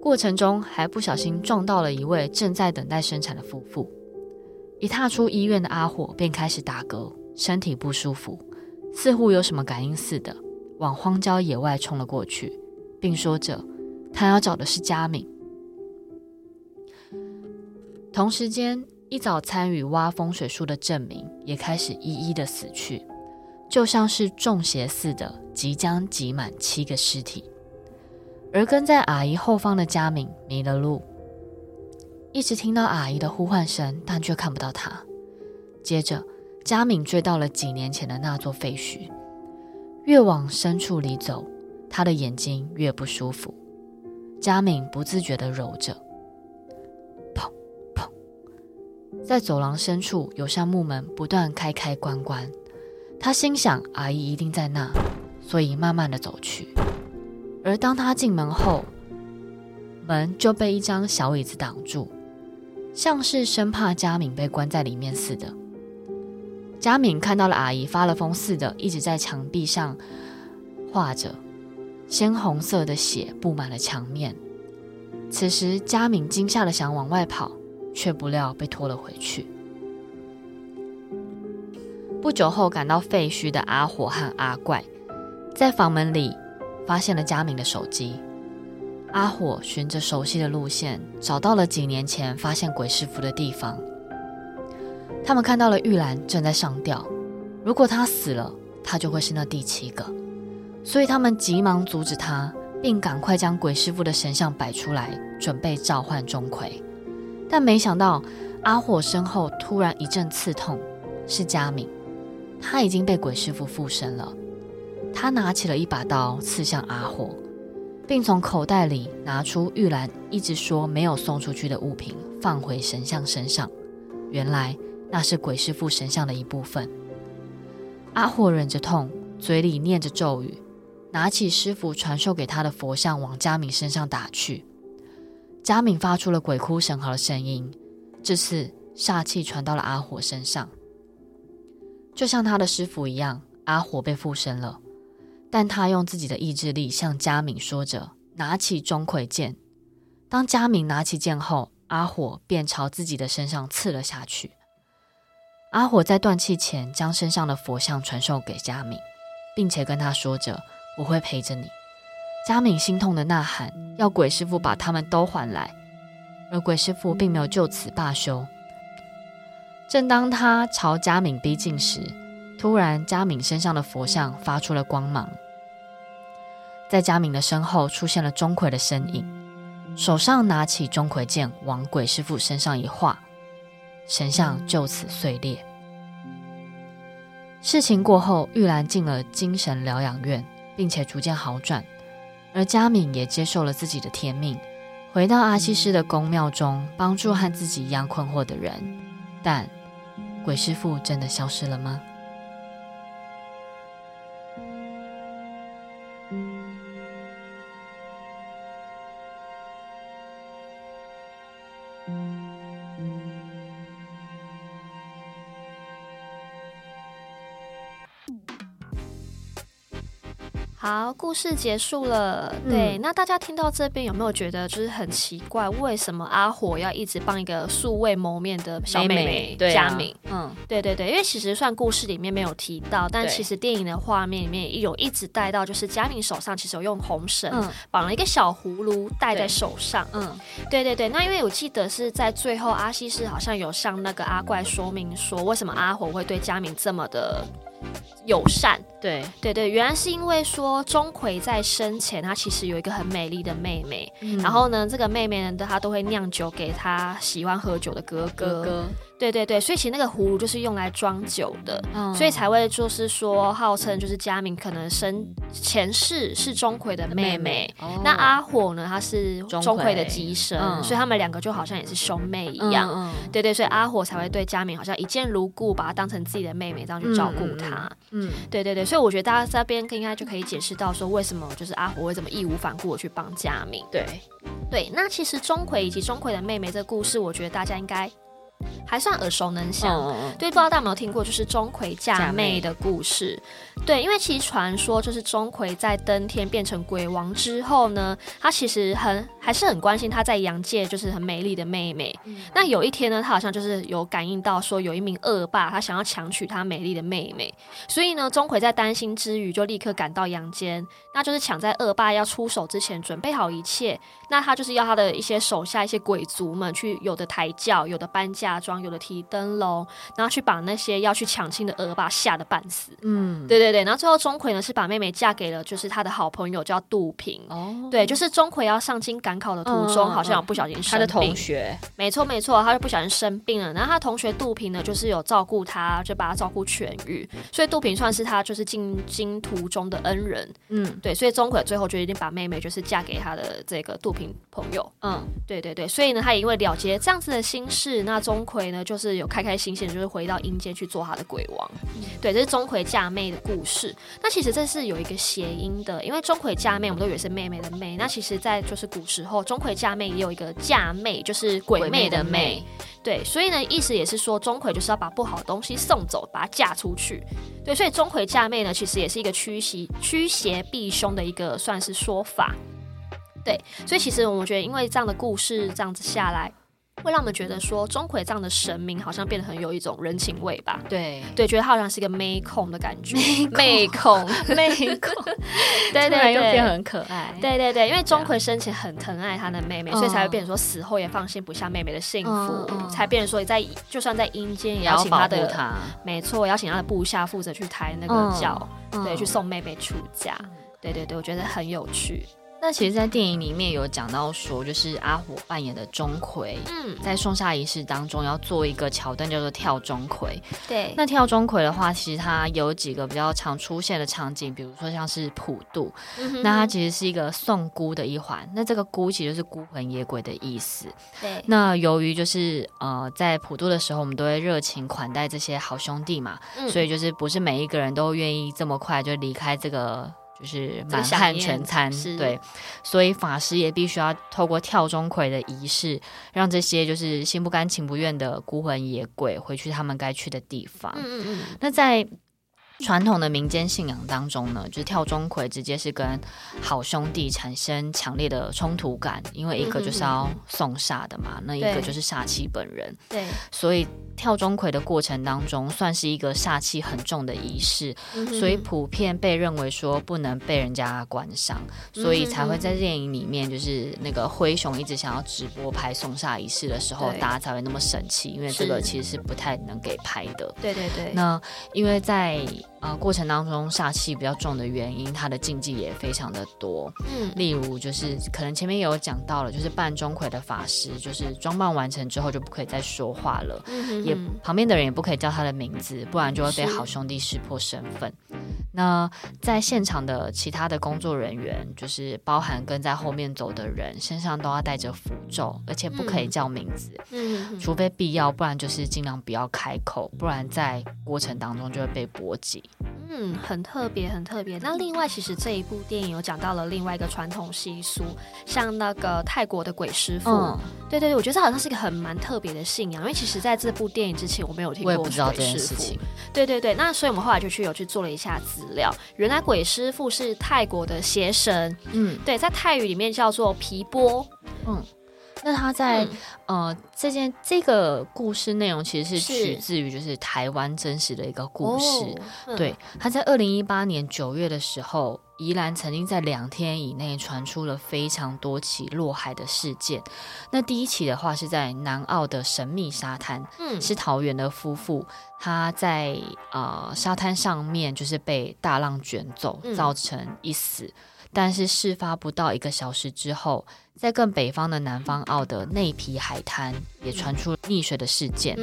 过程中还不小心撞到了一位正在等待生产的夫妇。一踏出医院的阿火便开始打嗝，身体不舒服，似乎有什么感应似的，往荒郊野外冲了过去，并说着他要找的是佳敏。同时间，一早参与挖风水树的郑明也开始一一的死去。就像是中邪似的，即将挤满七个尸体。而跟在阿姨后方的佳敏迷了路，一直听到阿姨的呼唤声，但却看不到她。接着，佳敏追到了几年前的那座废墟，越往深处里走，她的眼睛越不舒服。佳敏不自觉地揉着，砰砰，在走廊深处有扇木门不断开开关关。他心想，阿姨一定在那，所以慢慢的走去。而当他进门后，门就被一张小椅子挡住，像是生怕佳敏被关在里面似的。佳敏看到了阿姨发了疯似的，一直在墙壁上画着，鲜红色的血布满了墙面。此时，佳敏惊吓的想往外跑，却不料被拖了回去。不久后赶到废墟的阿火和阿怪，在房门里发现了佳敏的手机。阿火循着熟悉的路线，找到了几年前发现鬼师傅的地方。他们看到了玉兰正在上吊，如果她死了，她就会是那第七个。所以他们急忙阻止她，并赶快将鬼师傅的神像摆出来，准备召唤钟馗。但没想到阿火身后突然一阵刺痛，是佳敏，他已经被鬼师傅附身了。他拿起了一把刀刺向阿火，并从口袋里拿出玉兰一直说没有送出去的物品，放回神像身上。原来那是鬼师傅神像的一部分。阿火忍着痛，嘴里念着咒语。拿起师傅传授给他的佛像，往佳敏身上打去。佳敏发出了鬼哭神嚎的声音，这次煞气传到了阿火身上。就像他的师傅一样，阿火被附身了，但他用自己的意志力向佳敏说着：“拿起钟馗剑。”当佳敏拿起剑后，阿火便朝自己的身上刺了下去。阿火在断气前将身上的佛像传授给佳敏，并且跟他说着。我会陪着你。佳敏心痛的呐喊，要鬼师傅把他们都还来，而鬼师傅并没有就此罢休。正当他朝佳敏逼近时，突然佳敏身上的佛像发出了光芒，在佳敏的身后出现了钟馗的身影，手上拿起钟馗剑往鬼师傅身上一划，神像就此碎裂。事情过后，玉兰进了精神疗养院。并且逐渐好转，而佳敏也接受了自己的天命，回到阿西师的宫庙中，帮助和自己一样困惑的人。但鬼师傅真的消失了吗？好，故事结束了。嗯、对，那大家听到这边有没有觉得就是很奇怪？为什么阿火要一直帮一个素未谋面的小妹妹佳敏？嗯，对对对，因为其实算故事里面没有提到，但其实电影的画面里面有一直带到，就是佳敏手上其实有用红绳绑了一个小葫芦戴在手上。嗯，对对对。那因为我记得是在最后，阿西是好像有向那个阿怪说明说，为什么阿火会对佳敏这么的。友善，对。对对，原来是因为说钟馗在生前，他其实有一个很美丽的妹妹，嗯、然后呢，这个妹妹呢，她都会酿酒给他喜欢喝酒的哥哥。哥哥对对对，所以其实那个葫芦就是用来装酒的，嗯、所以才会就是说号称就是佳敏可能生前世是钟馗的妹妹，妹妹。哦、那阿火呢，他是钟馗的机身，嗯、所以他们两个就好像也是兄妹一样，对对，所以阿火才会对佳敏好像一见如故，把她当成自己的妹妹这样去照顾她，嗯，嗯对对对，所以我觉得大家这边应该就可以解释到说为什么就是阿火会这么义无反顾的去帮佳敏，对。对，那其实钟馗以及钟馗的妹妹这个故事，我觉得大家应该。还算耳熟能详，对，不知道大家有没有听过，就是钟馗嫁妹的故事。对，因为其实传说就是钟馗在登天变成鬼王之后呢，他其实很还是很关心他在阳界就是很美丽的妹妹。嗯、那有一天呢，他好像就是有感应到说有一名恶霸，他想要强娶他美丽的妹妹，所以呢，钟馗在担心之余就立刻赶到阳间，那就是抢在恶霸要出手之前准备好一切。那他就是要他的一些手下一些鬼族们去有的抬轿，有的搬嫁妆，有的提灯笼，然后去把那些要去抢亲的恶霸吓得半死。嗯，对对对。然后最后钟馗呢是把妹妹嫁给了就是他的好朋友叫杜平。哦，对，就是钟馗要上京赶考的途中，嗯、好像有不小心生病。他的同学，没错没错，他就不小心生病了。然后他同学杜平呢，就是有照顾他，就把他照顾痊愈。所以杜平算是他就是进京途中的恩人。嗯，对，所以钟馗最后就一定把妹妹就是嫁给他的这个杜平。朋友，嗯，对对对，所以呢，他也因为了结这样子的心事，那钟馗呢，就是有开开心心，就是回到阴间去做他的鬼王。嗯、对，这是钟馗嫁妹的故事。那其实这是有一个谐音的，因为钟馗嫁妹，我们都以为是妹妹的妹。那其实，在就是古时候，钟馗嫁妹也有一个嫁妹，就是鬼妹的妹。对，所以呢，意思也是说，钟馗就是要把不好的东西送走，把它嫁出去。对，所以钟馗嫁妹呢，其实也是一个驱邪驱邪避凶的一个算是说法。对，所以其实我们觉得，因为这样的故事这样子下来，会让我们觉得说，钟馗这样的神明好像变得很有一种人情味吧？对，对，觉得他好像是一个妹控的感觉，*laughs* *laughs* 妹控，妹控，*laughs* 对对对，又变很可爱，对对对，因为钟馗生前很疼爱他的妹妹，所以才会变成说死后也放心不下妹妹的幸福，才变成说在就算在阴间也要请他的，没错，邀请他的部下负责去抬那个轿，对，去送妹妹出嫁，对对对，我觉得很有趣。那其实，在电影里面有讲到说，就是阿火扮演的钟馗，嗯，在送煞仪式当中要做一个桥段，叫做跳钟馗。对，那跳钟馗的话，其实它有几个比较常出现的场景，比如说像是普渡，那它其实是一个送孤的一环。那这个孤其实就是孤魂野鬼的意思。对，那由于就是呃，在普渡的时候，我们都会热情款待这些好兄弟嘛，嗯、所以就是不是每一个人都愿意这么快就离开这个。就是满汉全餐，对，所以法师也必须要透过跳钟馗的仪式，让这些就是心不甘情不愿的孤魂野鬼回去他们该去的地方。嗯嗯嗯。那在传统的民间信仰当中呢，就是跳钟馗直接是跟好兄弟产生强烈的冲突感，因为一个就是要送煞的嘛，嗯、那一个就是煞气本人。对，所以跳钟馗的过程当中，算是一个煞气很重的仪式，嗯、所以普遍被认为说不能被人家观赏，嗯、所以才会在电影里面，就是那个灰熊一直想要直播拍送煞仪式的时候，大家才会那么生气，因为这个其实是不太能给拍的。对对对。那因为在呃，过程当中煞气比较重的原因，它的禁忌也非常的多。嗯，例如就是可能前面也有讲到了，就是扮钟馗的法师，就是装扮完成之后就不可以再说话了，嗯、哼哼也旁边的人也不可以叫他的名字，不然就会被好兄弟识破身份。那在现场的其他的工作人员，就是包含跟在后面走的人，身上都要带着符咒，而且不可以叫名字，嗯、除非必要，不然就是尽量不要开口，不然在过程当中就会被波及。嗯，很特别，很特别。那另外，其实这一部电影有讲到了另外一个传统习俗，像那个泰国的鬼师傅。嗯，对对对，我觉得这好像是一个很蛮特别的信仰，因为其实在这部电影之前，我没有听过鬼师傅。我也不知道这件事情。对对对，那所以我们后来就去有去做了一下资料，原来鬼师傅是泰国的邪神。嗯，对，在泰语里面叫做皮波。嗯。那他在、嗯、呃，这件这个故事内容其实是取自于就是台湾真实的一个故事。哦嗯、对，他在二零一八年九月的时候，宜兰曾经在两天以内传出了非常多起落海的事件。那第一起的话是在南澳的神秘沙滩，嗯，是桃园的夫妇，他在呃沙滩上面就是被大浪卷走，造成一死。嗯但是事发不到一个小时之后，在更北方的南方澳的内皮海滩也传出溺水的事件。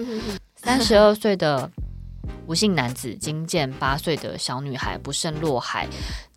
三十二岁的吴姓男子惊见八岁的小女孩不慎落海，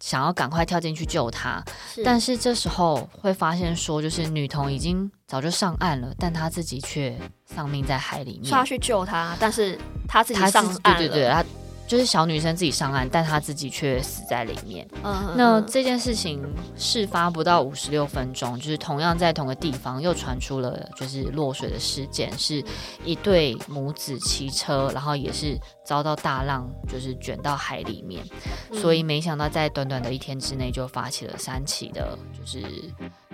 想要赶快跳进去救她，是但是这时候会发现说，就是女童已经早就上岸了，但她自己却丧命在海里面。说要去救她，但是她自己上岸了。对对对，她。就是小女生自己上岸，但她自己却死在里面。Uh. 那这件事情事发不到五十六分钟，就是同样在同个地方又传出了就是落水的事件，是一对母子骑车，然后也是遭到大浪就是卷到海里面。嗯、所以没想到在短短的一天之内就发起了三起的，就是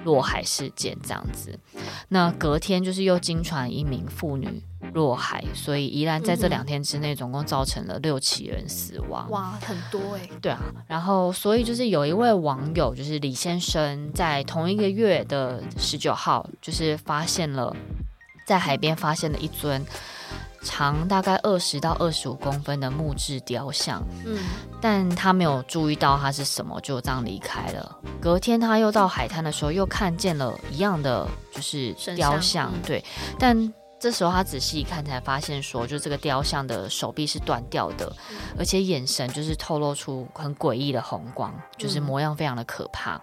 落海事件这样子。那隔天就是又惊传一名妇女。落海，所以宜兰在这两天之内总共造成了六起人死亡。哇，很多哎、欸。对啊，然后所以就是有一位网友，就是李先生，在同一个月的十九号，就是发现了在海边发现了一尊长大概二十到二十五公分的木质雕像。嗯，但他没有注意到它是什么，就这样离开了。隔天他又到海滩的时候，又看见了一样的就是雕像，嗯、对，但。这时候他仔细一看，才发现说，就这个雕像的手臂是断掉的，而且眼神就是透露出很诡异的红光，就是模样非常的可怕。嗯、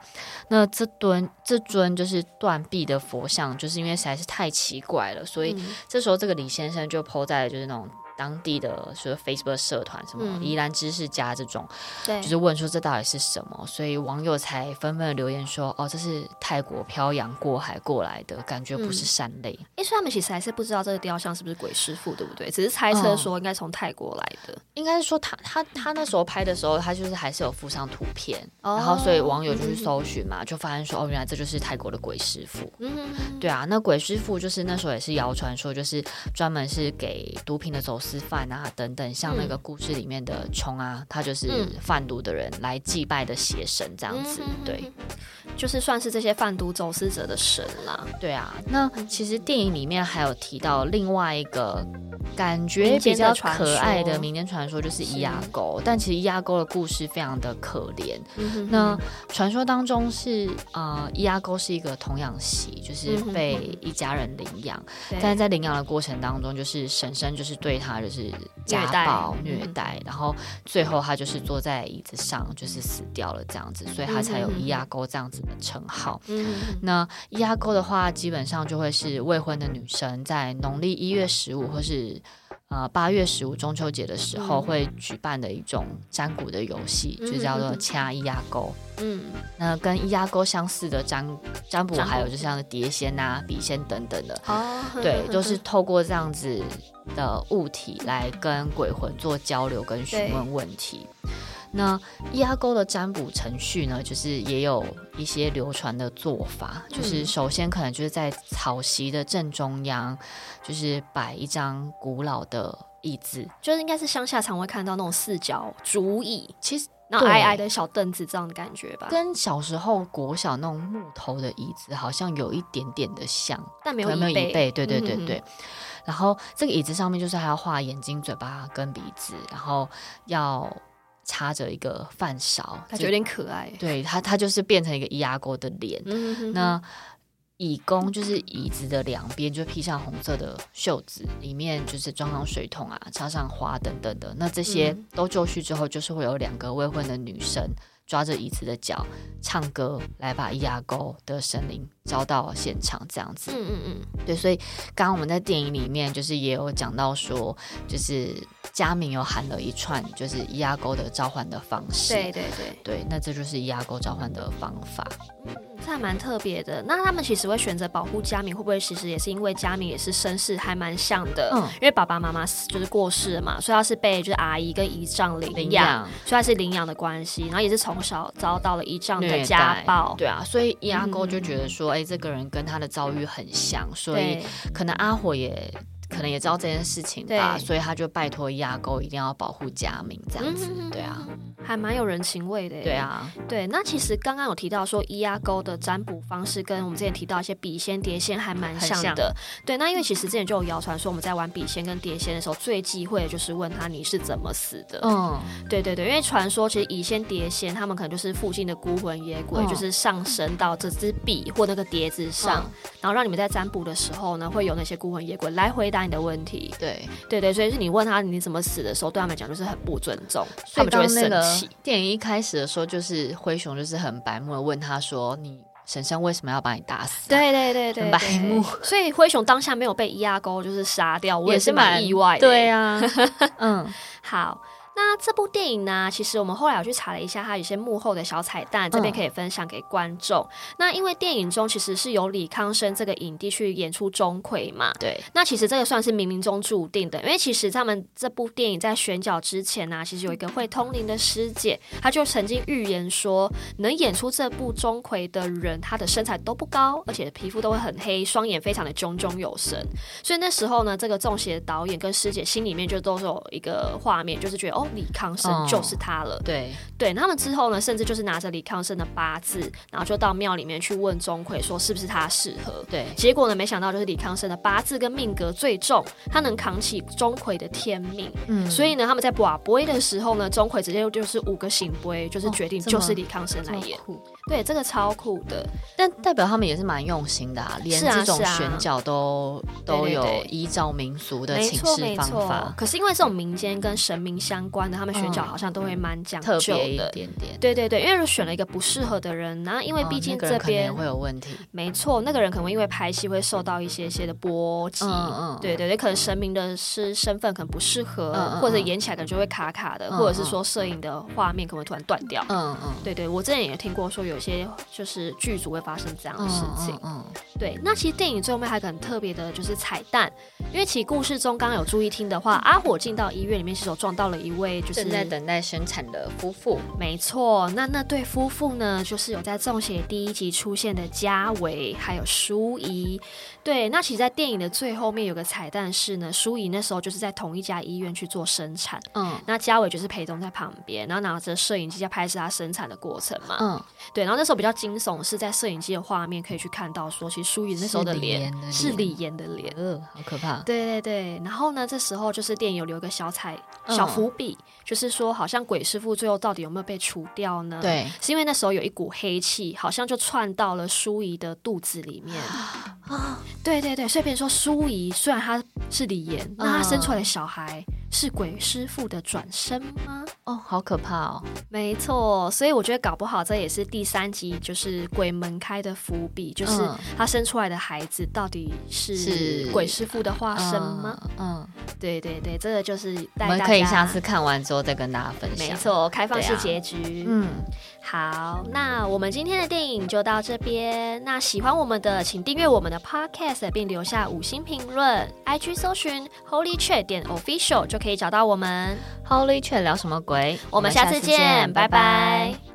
那这尊这尊就是断臂的佛像，就是因为实在是太奇怪了，所以这时候这个李先生就 po 在就是那种。当地的说 Facebook 社团什么宜兰知识家这种，对，就是问说这到底是什么，所以网友才纷纷留言说，哦，这是泰国漂洋过海过来的，感觉不是善类。因为他们其实还是不知道这个雕像是不是鬼师傅，对不对？只是猜测说应该从泰国来的。应该是说他他他那时候拍的时候，他就是还是有附上图片，然后所以网友就去搜寻嘛，就发现说，哦，原来这就是泰国的鬼师傅。嗯，对啊，那鬼师傅就是那时候也是谣传说，就是专门是给毒品的走私贩啊等等，像那个故事里面的冲啊，嗯、他就是贩毒的人来祭拜的邪神这样子，嗯、对，就是算是这些贩毒走私者的神啦。对啊，那其实电影里面还有提到另外一个感觉比较可爱的民间传说就是伊阿沟，但其实伊阿沟的故事非常的可怜。嗯、那传说当中是呃，伊阿沟是一个童养媳，就是被一家人领养，嗯、但是在领养的过程当中，就是婶婶就是对他就是家暴虐待，虐待，然后最后他就是坐在椅子上就是死掉了这样子，所以他才有伊阿沟这样子的称号。嗯、那伊阿沟的话，基本上就会是未婚的女生在农历一月十五或是呃，八月十五中秋节的时候会举办的一种占卜的游戏，嗯、就叫做掐一压沟。嗯，那跟一压沟相似的占占卜，还有就像碟仙啊、笔仙等等的，哦、对，都、就是透过这样子的物体来跟鬼魂做交流跟询问问题。那伊阿沟的占卜程序呢，就是也有一些流传的做法，嗯、就是首先可能就是在草席的正中央，就是摆一张古老的椅子，就是应该是乡下常会看到那种四角竹椅，其实那矮矮的小凳子这样的感觉吧，跟小时候国小那种木头的椅子好像有一点点的像，但没有没有椅背，对对对对。嗯、哼然后这个椅子上面就是还要画眼睛、嘴巴跟鼻子，然后要。插着一个饭勺，感觉有点可爱。对它，它就是变成一个伊阿沟的脸。嗯、哼哼，那椅弓就是椅子的两边，就披上红色的袖子，里面就是装上水桶啊，插上花等等的。那这些都就绪之后，就是会有两个未婚的女生。抓着椅子的脚唱歌，来把伊阿沟的神灵招到现场，这样子。嗯嗯嗯，对。所以刚刚我们在电影里面就是也有讲到说，就是佳明有喊了一串，就是伊阿沟的召唤的方式。对对对对，那这就是伊阿沟召唤的方法。这还蛮特别的。那他们其实会选择保护佳明，会不会其实也是因为佳明也是身世还蛮像的？嗯，因为爸爸妈妈就是过世了嘛，所以他是被就是阿姨跟姨丈领养，养所以他是领养的关系，然后也是从小遭到了姨丈的家暴。对啊，所以伊阿沟就觉得说，哎、嗯欸，这个人跟他的遭遇很像，所以可能阿火也。可能也知道这件事情吧，所以他就拜托伊阿沟一定要保护家明这样子，对啊，还蛮有人情味的。对啊，对。那其实刚刚有提到说伊阿沟的占卜方式跟我们之前提到一些笔仙、碟仙还蛮像的。像对，那因为其实之前就有谣传说我们在玩笔仙跟碟仙的时候，最忌讳的就是问他你是怎么死的。嗯，对对对，因为传说其实乙仙、碟仙他们可能就是附近的孤魂野鬼，嗯、就是上升到这支笔或那个碟子上，嗯、然后让你们在占卜的时候呢，会有那些孤魂野鬼来回答你的问题，对对对，所以是你问他你怎么死的时候，对他们讲就是很不尊重，他们就会生气。电影一开始的时候，就是灰熊就是很白目的问他说：“你婶婶为什么要把你打死？”对对对对，白目。所以灰熊当下没有被伊阿沟就是杀掉，我也是蛮意外的。对啊，嗯，*laughs* 好。那这部电影呢，其实我们后来有去查了一下，它有些幕后的小彩蛋，这边可以分享给观众。嗯、那因为电影中其实是由李康生这个影帝去演出钟馗嘛，对。那其实这个算是冥冥中注定的，因为其实他们这部电影在选角之前呢、啊，其实有一个会通灵的师姐，她就曾经预言说，能演出这部钟馗的人，他的身材都不高，而且皮肤都会很黑，双眼非常的炯炯有神。所以那时候呢，这个中邪导演跟师姐心里面就都是有一个画面，就是觉得哦。李康生就是他了，嗯、对对。他们之后呢，甚至就是拿着李康生的八字，然后就到庙里面去问钟馗，说是不是他适合。对，结果呢，没想到就是李康生的八字跟命格最重，他能扛起钟馗的天命。嗯，所以呢，他们在跋杯的时候呢，钟馗直接就是五个醒杯，就是决定就是李康生来演。哦、对，这个超酷的，但代表他们也是蛮用心的啊，连这种选角都、啊啊、都有依照民俗的请示方法。可是因为这种民间跟神明相关的，他们选角好像都会蛮讲究的，一点点。对对对，因为如果选了一个不适合的人，然后因为毕竟这边、哦、会有问题。没错，那个人可能会因为拍戏会受到一些些的波及。嗯嗯。对对对，可能神明的是身份可能不适合，或者演起来可能就会卡卡的，或者是说摄影的画面可能会突然断掉。嗯嗯。对对，我之前也听过说有些就是剧组会发生这样的事情。嗯。对，那其实电影最后面还很特别的就是彩蛋，因为其故事中刚刚有注意听的话，阿火进到医院里面是有撞到了一位就是。正在等待生产的夫妇，没错。那那对夫妇呢，就是有在《中邪》第一集出现的嘉伟还有淑仪。对，那其实，在电影的最后面有个彩蛋是呢，淑仪那时候就是在同一家医院去做生产，嗯，那嘉伟就是陪同在旁边，然后拿着摄影机在拍摄他生产的过程嘛，嗯，对。然后那时候比较惊悚是在摄影机的画面可以去看到说，其实淑仪那时候的脸是李岩的脸，呃，好可怕。对对对，然后呢，这时候就是电影有留个小彩小伏笔，嗯、就是说好像鬼师傅最后到底有没有被除掉呢？对，是因为那时候有一股黑气，好像就窜到了舒仪的肚子里面。啊，对对对，所以变成说舒仪虽然她是李岩，嗯、那她生出来的小孩是鬼师傅的转生吗？哦，好可怕哦！没错，所以我觉得搞不好这也是第三集就是鬼门开的伏笔，就是他生出来的孩子到底是鬼师傅的化身吗？嗯，嗯对对对，这个就是大家以下次看完之后再跟大家分享。没错，开放式结局。啊、嗯，好，那我们今天的电影就到这边。那喜欢我们的，请订阅我们的 Podcast，并留下五星评论。IG 搜寻 Holy Chat 点 Official 就可以找到我们。Holy Chat 聊什么鬼？我们下次见，拜拜。拜拜。